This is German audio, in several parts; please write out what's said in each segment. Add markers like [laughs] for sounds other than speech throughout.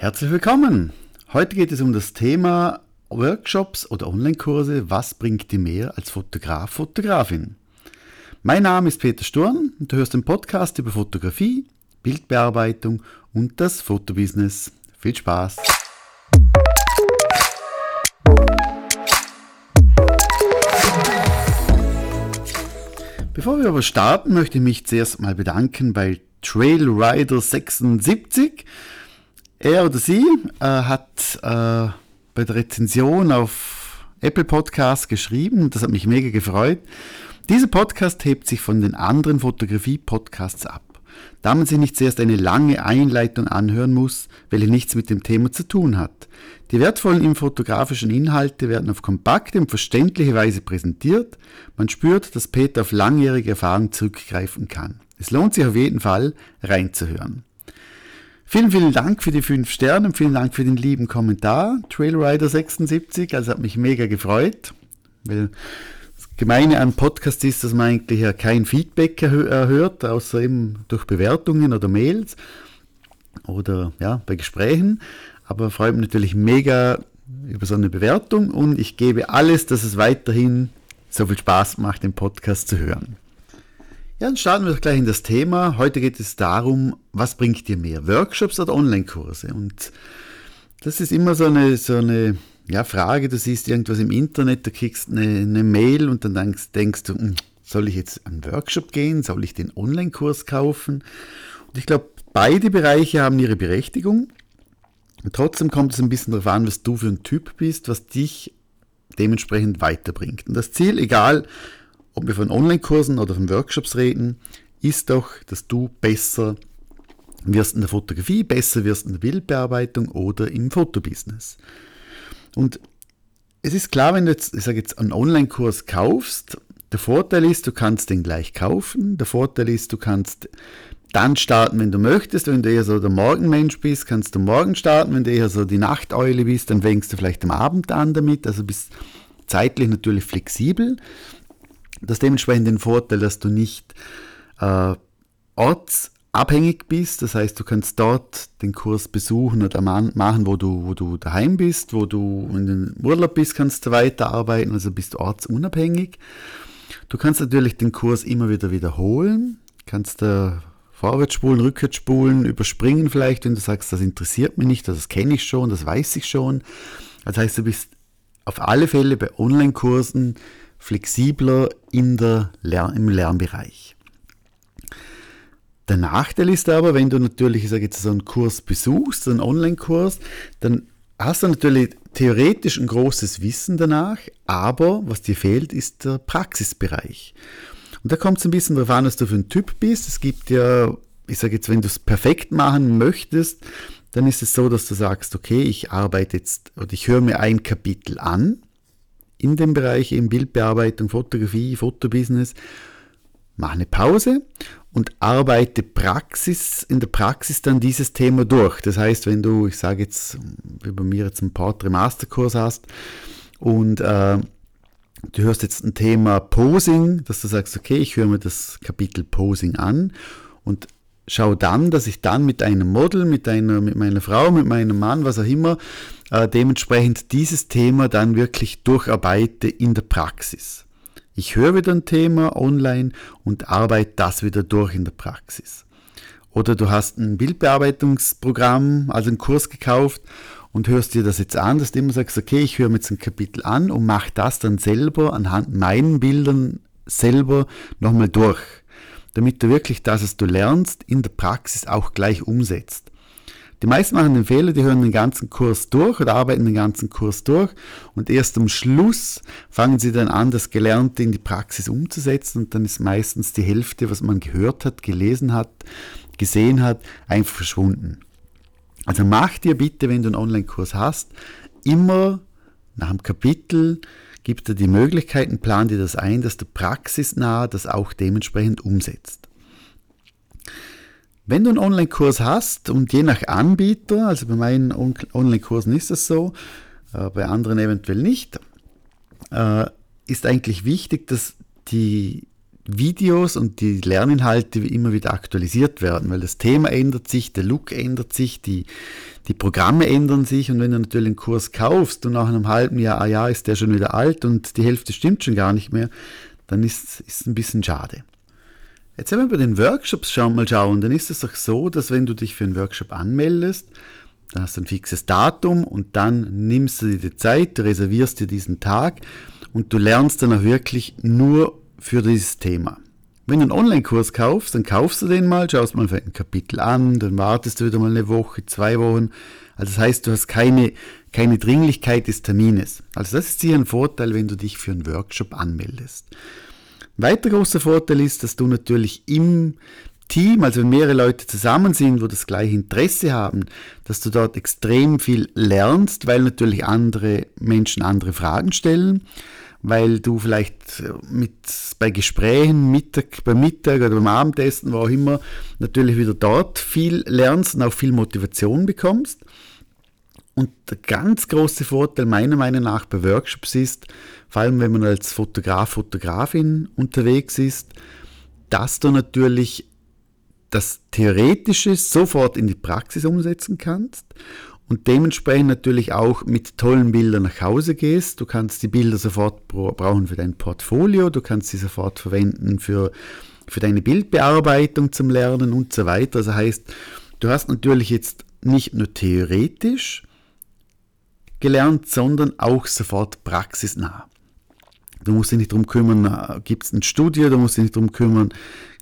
Herzlich willkommen! Heute geht es um das Thema Workshops oder Online-Kurse. Was bringt dir mehr als Fotograf, Fotografin? Mein Name ist Peter Sturm und du hörst den Podcast über Fotografie, Bildbearbeitung und das Fotobusiness. Viel Spaß! Bevor wir aber starten, möchte ich mich zuerst mal bedanken bei Trailrider76 er oder sie äh, hat äh, bei der Rezension auf Apple Podcasts geschrieben, das hat mich mega gefreut. Dieser Podcast hebt sich von den anderen Fotografie-Podcasts ab, da man sich nicht zuerst eine lange Einleitung anhören muss, welche nichts mit dem Thema zu tun hat. Die wertvollen fotografischen Inhalte werden auf kompakte und verständliche Weise präsentiert. Man spürt, dass Peter auf langjährige Erfahrung zurückgreifen kann. Es lohnt sich auf jeden Fall, reinzuhören. Vielen, vielen Dank für die fünf Sterne und vielen Dank für den lieben Kommentar. Trailrider76, also hat mich mega gefreut. Weil das Gemeine an Podcast ist, dass man eigentlich ja kein Feedback erhört, außer eben durch Bewertungen oder Mails oder ja, bei Gesprächen. Aber freut mich natürlich mega über so eine Bewertung und ich gebe alles, dass es weiterhin so viel Spaß macht, den Podcast zu hören. Ja, dann starten wir gleich in das Thema. Heute geht es darum, was bringt dir mehr, Workshops oder Online-Kurse? Und das ist immer so eine, so eine ja, Frage, du siehst irgendwas im Internet, du kriegst eine, eine Mail und dann denkst, denkst du, hm, soll ich jetzt einen Workshop gehen, soll ich den Online-Kurs kaufen? Und ich glaube, beide Bereiche haben ihre Berechtigung. Und trotzdem kommt es ein bisschen darauf an, was du für ein Typ bist, was dich dementsprechend weiterbringt. Und das Ziel, egal ob wir von Online-Kursen oder von Workshops reden, ist doch, dass du besser wirst in der Fotografie, besser wirst in der Bildbearbeitung oder im Fotobusiness. Und es ist klar, wenn du jetzt, ich sage jetzt, einen Online-Kurs kaufst, der Vorteil ist, du kannst den gleich kaufen. Der Vorteil ist, du kannst dann starten, wenn du möchtest. Wenn du eher so der Morgenmensch bist, kannst du morgen starten. Wenn du eher so die Nachteule bist, dann fängst du vielleicht am Abend an damit. Also bist zeitlich natürlich flexibel. Das dementsprechend den Vorteil, dass du nicht äh, ortsabhängig bist. Das heißt, du kannst dort den Kurs besuchen oder machen, wo du, wo du daheim bist, wo du in den Urlaub bist, kannst du weiterarbeiten, also bist du ortsunabhängig. Du kannst natürlich den Kurs immer wieder wiederholen, kannst äh, vorwärts spulen, rückwärts spulen, überspringen vielleicht, wenn du sagst, das interessiert mich nicht, das kenne ich schon, das weiß ich schon. Das heißt, du bist auf alle Fälle bei Online-Kursen flexibler in der Lern im Lernbereich. Der Nachteil ist aber, wenn du natürlich, ich sage jetzt so einen Kurs besuchst, einen Online-Kurs, dann hast du natürlich theoretisch ein großes Wissen danach, aber was dir fehlt, ist der Praxisbereich. Und da kommt es ein bisschen darauf an, was du für ein Typ bist. Es gibt ja, ich sage jetzt, wenn du es perfekt machen möchtest, dann ist es so, dass du sagst, okay, ich arbeite jetzt oder ich höre mir ein Kapitel an in dem Bereich eben Bildbearbeitung, Fotografie, Fotobusiness, mache eine Pause und arbeite Praxis, in der Praxis dann dieses Thema durch. Das heißt, wenn du, ich sage jetzt, wie bei mir jetzt einen Portrait Masterkurs hast und äh, du hörst jetzt ein Thema Posing, dass du sagst, okay, ich höre mir das Kapitel Posing an und schau dann, dass ich dann mit einem Model, mit, einer, mit meiner Frau, mit meinem Mann, was auch immer, äh, dementsprechend dieses Thema dann wirklich durcharbeite in der Praxis. Ich höre wieder ein Thema online und arbeite das wieder durch in der Praxis. Oder du hast ein Bildbearbeitungsprogramm, also einen Kurs gekauft und hörst dir das jetzt an, dass du immer sagst, okay, ich höre mir jetzt ein Kapitel an und mache das dann selber anhand meinen Bildern selber nochmal durch damit du wirklich das, was du lernst, in der Praxis auch gleich umsetzt. Die meisten machen den Fehler, die hören den ganzen Kurs durch oder arbeiten den ganzen Kurs durch und erst am Schluss fangen sie dann an, das Gelernte in die Praxis umzusetzen und dann ist meistens die Hälfte, was man gehört hat, gelesen hat, gesehen hat, einfach verschwunden. Also mach dir bitte, wenn du einen Online-Kurs hast, immer nach einem Kapitel gibt er die Möglichkeiten, plan dir das ein, dass du praxisnah das auch dementsprechend umsetzt. Wenn du einen Online-Kurs hast und je nach Anbieter, also bei meinen Online-Kursen ist das so, äh, bei anderen eventuell nicht, äh, ist eigentlich wichtig, dass die, Videos und die Lerninhalte immer wieder aktualisiert werden, weil das Thema ändert sich, der Look ändert sich, die, die Programme ändern sich und wenn du natürlich einen Kurs kaufst und nach einem halben Jahr, ah ja, ist der schon wieder alt und die Hälfte stimmt schon gar nicht mehr, dann ist es ein bisschen schade. Jetzt wenn wir bei den Workshops schauen, mal schauen, dann ist es doch so, dass wenn du dich für einen Workshop anmeldest, dann hast du ein fixes Datum und dann nimmst du dir die Zeit, du reservierst dir diesen Tag und du lernst dann auch wirklich nur für dieses Thema. Wenn du einen Online-Kurs kaufst, dann kaufst du den mal, schaust mal ein Kapitel an, dann wartest du wieder mal eine Woche, zwei Wochen. Also das heißt, du hast keine, keine Dringlichkeit des Termines. Also das ist hier ein Vorteil, wenn du dich für einen Workshop anmeldest. Ein weiterer großer Vorteil ist, dass du natürlich im Team, also wenn mehrere Leute zusammen sind, wo das gleiche Interesse haben, dass du dort extrem viel lernst, weil natürlich andere Menschen andere Fragen stellen weil du vielleicht äh, mit, bei Gesprächen, Mittag, beim Mittag oder beim Abendessen, wo auch immer, natürlich wieder dort viel lernst und auch viel Motivation bekommst. Und der ganz große Vorteil meiner Meinung nach bei Workshops ist, vor allem wenn man als Fotograf, Fotografin unterwegs ist, dass du natürlich das Theoretische sofort in die Praxis umsetzen kannst und dementsprechend natürlich auch mit tollen Bildern nach Hause gehst. Du kannst die Bilder sofort brauchen für dein Portfolio, du kannst sie sofort verwenden für, für deine Bildbearbeitung zum Lernen und so weiter. Das heißt, du hast natürlich jetzt nicht nur theoretisch gelernt, sondern auch sofort praxisnah. Du musst dich nicht darum kümmern, äh, gibt es ein Studio, du musst dich nicht darum kümmern,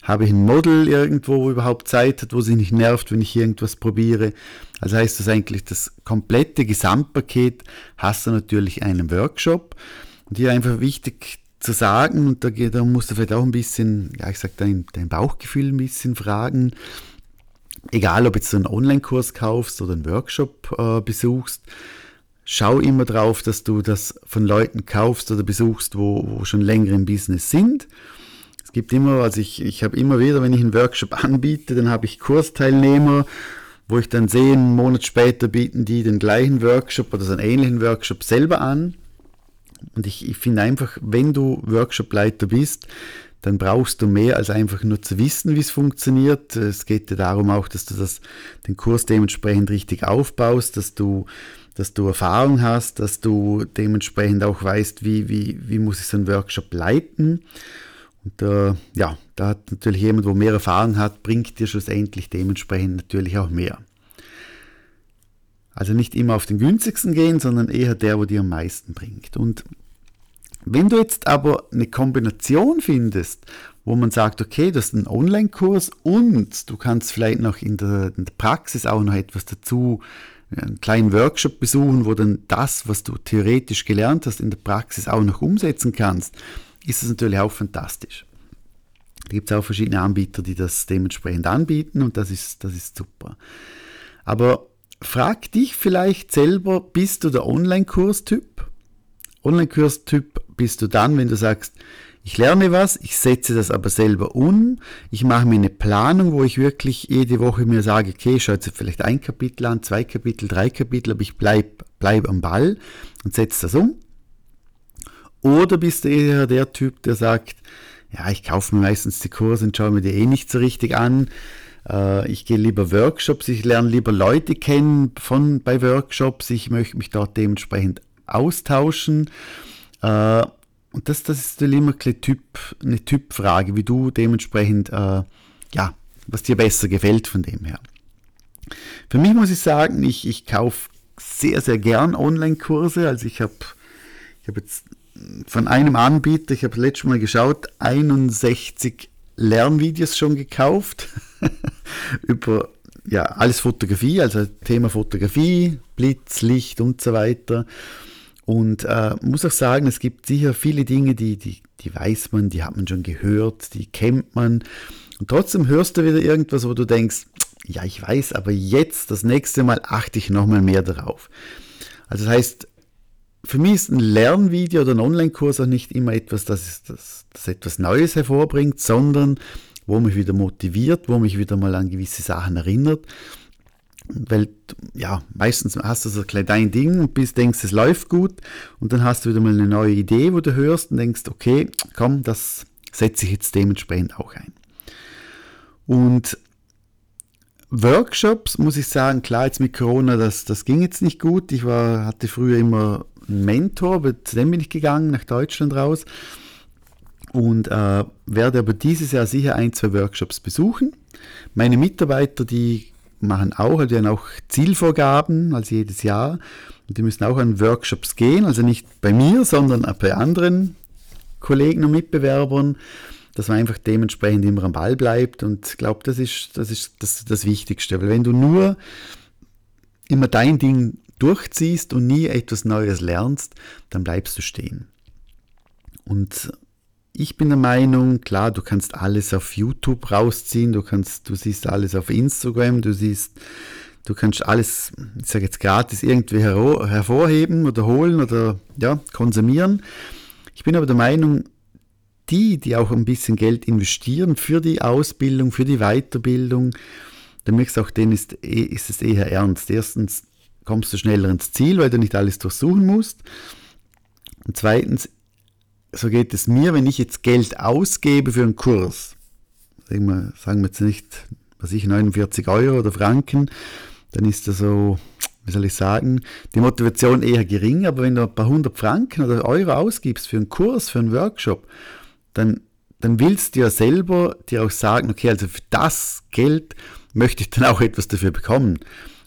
habe ich ein Model irgendwo, wo überhaupt Zeit hat, wo sich nicht nervt, wenn ich irgendwas probiere. Also heißt das eigentlich, das komplette Gesamtpaket hast du natürlich einen Workshop. Und hier einfach wichtig zu sagen, und da, da musst du vielleicht auch ein bisschen, ja, ich sag dein, dein Bauchgefühl ein bisschen fragen. Egal, ob jetzt du einen Online-Kurs kaufst oder einen Workshop äh, besuchst, schau immer drauf, dass du das von Leuten kaufst oder besuchst, wo, wo schon länger im Business sind es gibt immer, also ich, ich habe immer wieder, wenn ich einen Workshop anbiete, dann habe ich Kursteilnehmer, wo ich dann sehe, einen Monat später bieten die den gleichen Workshop oder so einen ähnlichen Workshop selber an. Und ich, ich finde einfach, wenn du Workshopleiter bist, dann brauchst du mehr als einfach nur zu wissen, wie es funktioniert. Es geht ja darum auch, dass du das, den Kurs dementsprechend richtig aufbaust, dass du, dass du Erfahrung hast, dass du dementsprechend auch weißt, wie, wie, wie muss ich so einen Workshop leiten. Und äh, ja, da hat natürlich jemand, wo mehr Erfahrung hat, bringt dir schlussendlich dementsprechend natürlich auch mehr. Also nicht immer auf den günstigsten gehen, sondern eher der, wo dir am meisten bringt. Und wenn du jetzt aber eine Kombination findest, wo man sagt, okay, du hast einen Online-Kurs und du kannst vielleicht noch in der, in der, Praxis auch noch etwas dazu, einen kleinen Workshop besuchen, wo dann das, was du theoretisch gelernt hast, in der Praxis auch noch umsetzen kannst, ist es natürlich auch fantastisch. Da gibt es auch verschiedene Anbieter, die das dementsprechend anbieten und das ist, das ist super. Aber frag dich vielleicht selber, bist du der Online-Kurs-Typ? Online-Kurs-Typ bist du dann, wenn du sagst, ich lerne was, ich setze das aber selber um, ich mache mir eine Planung, wo ich wirklich jede Woche mir sage, okay, ich schaue jetzt vielleicht ein Kapitel an, zwei Kapitel, drei Kapitel, aber ich bleibe bleib am Ball und setze das um. Oder bist du eher der Typ, der sagt, ja, ich kaufe mir meistens die Kurse und schaue mir die eh nicht so richtig an. Äh, ich gehe lieber Workshops, ich lerne lieber Leute kennen von bei Workshops, ich möchte mich dort dementsprechend austauschen. Und das, das ist immer eine Typfrage, wie du dementsprechend, äh, ja, was dir besser gefällt von dem her. Für mich muss ich sagen, ich, ich kaufe sehr, sehr gern Online-Kurse. Also ich habe ich hab jetzt von einem Anbieter, ich habe letztes Mal geschaut, 61 Lernvideos schon gekauft [laughs] über ja, alles Fotografie, also Thema Fotografie, Blitz, Licht und so weiter. Und äh, muss auch sagen, es gibt sicher viele Dinge, die, die, die weiß man, die hat man schon gehört, die kennt man. Und trotzdem hörst du wieder irgendwas, wo du denkst, ja, ich weiß, aber jetzt, das nächste Mal achte ich nochmal mehr darauf. Also das heißt, für mich ist ein Lernvideo oder ein Online-Kurs auch nicht immer etwas, das, das, das etwas Neues hervorbringt, sondern wo mich wieder motiviert, wo mich wieder mal an gewisse Sachen erinnert. Weil, ja, meistens hast du so ein kleines Ding und bist, denkst, es läuft gut und dann hast du wieder mal eine neue Idee, wo du hörst und denkst, okay, komm, das setze ich jetzt dementsprechend auch ein. Und Workshops, muss ich sagen, klar, jetzt mit Corona, das, das ging jetzt nicht gut. Ich war, hatte früher immer einen Mentor, aber zu dem bin ich gegangen, nach Deutschland raus. Und äh, werde aber dieses Jahr sicher ein, zwei Workshops besuchen. Meine Mitarbeiter, die machen auch, die haben auch Zielvorgaben, also jedes Jahr. Und die müssen auch an Workshops gehen, also nicht bei mir, sondern bei anderen Kollegen und Mitbewerbern dass man einfach dementsprechend immer am Ball bleibt. Und ich glaube, das ist, das ist das, das Wichtigste. Weil wenn du nur immer dein Ding durchziehst und nie etwas Neues lernst, dann bleibst du stehen. Und ich bin der Meinung, klar, du kannst alles auf YouTube rausziehen, du kannst, du siehst alles auf Instagram, du siehst, du kannst alles, ich sage jetzt gratis irgendwie hervorheben oder holen oder ja, konsumieren. Ich bin aber der Meinung, die, die auch ein bisschen Geld investieren für die Ausbildung, für die Weiterbildung, dann merkst du auch, denen ist, eh, ist es eher ernst. Erstens kommst du schneller ins Ziel, weil du nicht alles durchsuchen musst. Und zweitens, so geht es mir, wenn ich jetzt Geld ausgebe für einen Kurs, sagen wir, sagen wir jetzt nicht, was ich, 49 Euro oder Franken, dann ist das so, wie soll ich sagen, die Motivation eher gering, aber wenn du ein paar hundert Franken oder Euro ausgibst für einen Kurs, für einen Workshop, dann, dann willst du ja selber dir auch sagen, okay, also für das Geld möchte ich dann auch etwas dafür bekommen.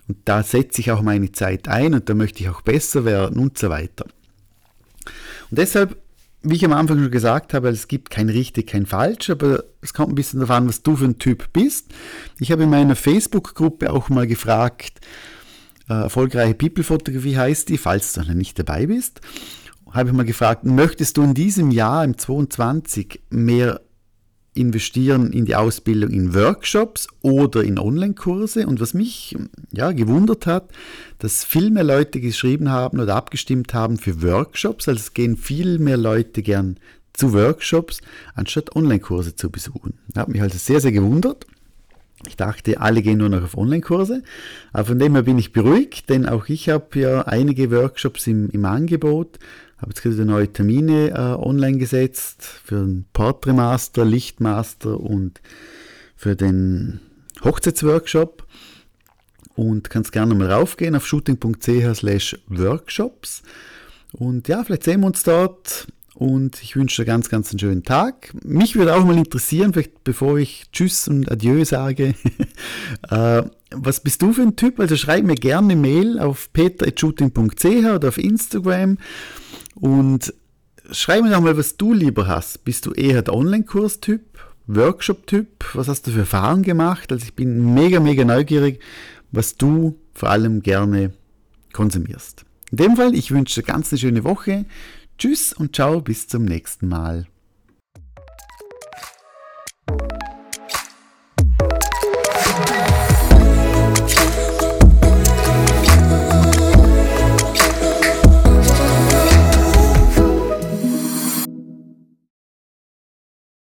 Und da setze ich auch meine Zeit ein und da möchte ich auch besser werden und so weiter. Und deshalb, wie ich am Anfang schon gesagt habe, es gibt kein richtig, kein falsch, aber es kommt ein bisschen darauf an, was du für ein Typ bist. Ich habe in meiner Facebook-Gruppe auch mal gefragt, äh, erfolgreiche People-Fotografie heißt die, falls du noch nicht dabei bist habe ich mal gefragt, möchtest du in diesem Jahr, im 22, mehr investieren in die Ausbildung in Workshops oder in Online-Kurse? Und was mich ja, gewundert hat, dass viel mehr Leute geschrieben haben oder abgestimmt haben für Workshops. Also es gehen viel mehr Leute gern zu Workshops, anstatt Online-Kurse zu besuchen. Das hat mich also sehr, sehr gewundert. Ich dachte, alle gehen nur noch auf Online-Kurse. Aber von dem her bin ich beruhigt, denn auch ich habe ja einige Workshops im, im Angebot habe jetzt gerade neue Termine äh, online gesetzt für den Portrait Lichtmaster und für den Hochzeitsworkshop. Und kannst gerne mal raufgehen auf shooting.ch slash workshops. Und ja, vielleicht sehen wir uns dort. Und ich wünsche dir ganz, ganz einen schönen Tag. Mich würde auch mal interessieren, vielleicht bevor ich Tschüss und Adieu sage, [laughs] äh, was bist du für ein Typ? Also schreib mir gerne Mail auf peter.shooting.ch oder auf Instagram. Und schreib mir doch mal, was du lieber hast. Bist du eher der Online-Kurs-Typ, Workshop-Typ? Was hast du für Erfahrungen gemacht? Also ich bin mega, mega neugierig, was du vor allem gerne konsumierst. In dem Fall, ich wünsche dir ganz eine schöne Woche. Tschüss und ciao, bis zum nächsten Mal.